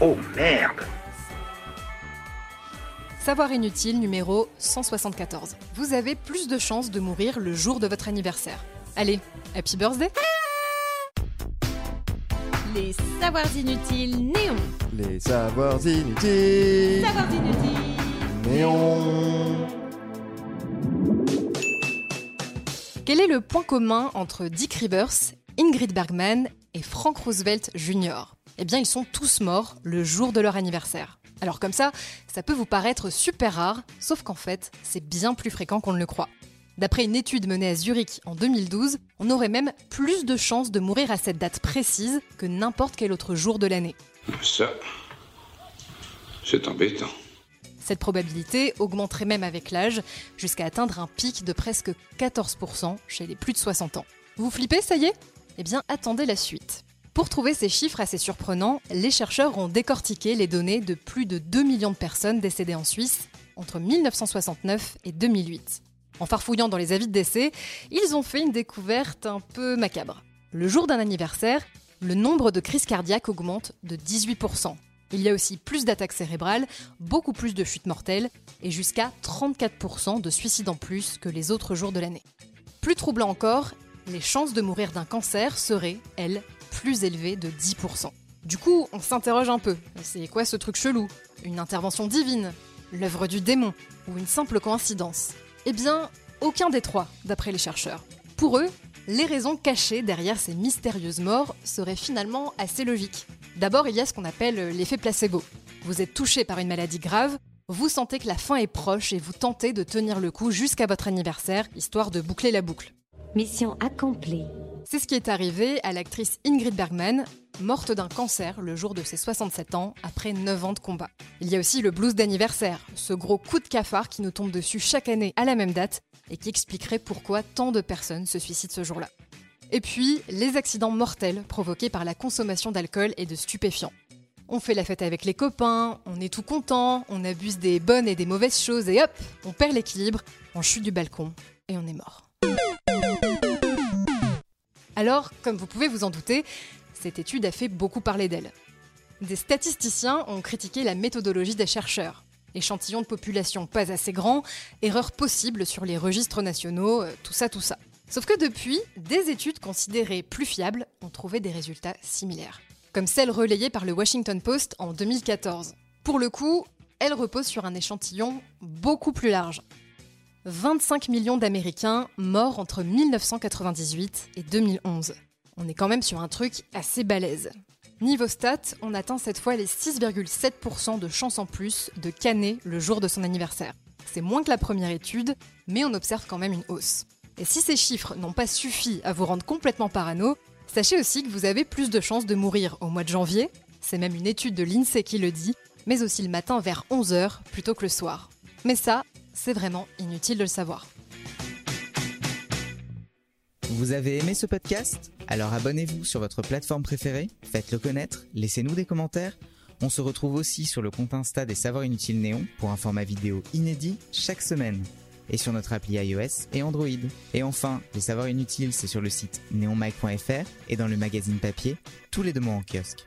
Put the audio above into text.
Oh merde Savoir inutile numéro 174. Vous avez plus de chances de mourir le jour de votre anniversaire. Allez, happy birthday Les savoirs inutiles néons. Les savoirs inutiles. Savoirs inutiles. Néon. Quel est le point commun entre Dick Rivers, Ingrid Bergman et Frank Roosevelt Jr. Eh bien, ils sont tous morts le jour de leur anniversaire. Alors comme ça, ça peut vous paraître super rare, sauf qu'en fait, c'est bien plus fréquent qu'on ne le croit. D'après une étude menée à Zurich en 2012, on aurait même plus de chances de mourir à cette date précise que n'importe quel autre jour de l'année. Ça, c'est embêtant. Cette probabilité augmenterait même avec l'âge, jusqu'à atteindre un pic de presque 14% chez les plus de 60 ans. Vous flippez, ça y est? Eh bien, attendez la suite. Pour trouver ces chiffres assez surprenants, les chercheurs ont décortiqué les données de plus de 2 millions de personnes décédées en Suisse entre 1969 et 2008. En farfouillant dans les avis de décès, ils ont fait une découverte un peu macabre. Le jour d'un anniversaire, le nombre de crises cardiaques augmente de 18%. Il y a aussi plus d'attaques cérébrales, beaucoup plus de chutes mortelles et jusqu'à 34% de suicides en plus que les autres jours de l'année. Plus troublant encore, les chances de mourir d'un cancer seraient, elles, plus élevées de 10%. Du coup, on s'interroge un peu. C'est quoi ce truc chelou? Une intervention divine? L'œuvre du démon? Ou une simple coïncidence? Eh bien, aucun des trois, d'après les chercheurs. Pour eux, les raisons cachées derrière ces mystérieuses morts seraient finalement assez logiques. D'abord, il y a ce qu'on appelle l'effet placebo. Vous êtes touché par une maladie grave, vous sentez que la fin est proche et vous tentez de tenir le coup jusqu'à votre anniversaire, histoire de boucler la boucle. Mission accomplie. C'est ce qui est arrivé à l'actrice Ingrid Bergman, morte d'un cancer le jour de ses 67 ans après 9 ans de combat. Il y a aussi le blues d'anniversaire, ce gros coup de cafard qui nous tombe dessus chaque année à la même date et qui expliquerait pourquoi tant de personnes se suicident ce jour-là. Et puis, les accidents mortels provoqués par la consommation d'alcool et de stupéfiants. On fait la fête avec les copains, on est tout content, on abuse des bonnes et des mauvaises choses et hop, on perd l'équilibre, on chute du balcon et on est mort. Alors, comme vous pouvez vous en douter, cette étude a fait beaucoup parler d'elle. Des statisticiens ont critiqué la méthodologie des chercheurs. Échantillon de population pas assez grand, erreurs possibles sur les registres nationaux, euh, tout ça, tout ça. Sauf que depuis, des études considérées plus fiables ont trouvé des résultats similaires. Comme celle relayée par le Washington Post en 2014. Pour le coup, elle repose sur un échantillon beaucoup plus large. 25 millions d'Américains morts entre 1998 et 2011. On est quand même sur un truc assez balèze. Niveau stats, on atteint cette fois les 6,7% de chances en plus de canner le jour de son anniversaire. C'est moins que la première étude, mais on observe quand même une hausse. Et si ces chiffres n'ont pas suffi à vous rendre complètement parano, sachez aussi que vous avez plus de chances de mourir au mois de janvier, c'est même une étude de l'INSEE qui le dit, mais aussi le matin vers 11h plutôt que le soir. Mais ça, c'est vraiment inutile de le savoir. Vous avez aimé ce podcast? Alors abonnez-vous sur votre plateforme préférée, faites-le connaître, laissez-nous des commentaires. On se retrouve aussi sur le compte Insta des Savoirs Inutiles Néon pour un format vidéo inédit chaque semaine. Et sur notre appli iOS et Android. Et enfin, les Savoirs Inutiles, c'est sur le site neonmike.fr et dans le magazine papier, tous les deux mois en kiosque.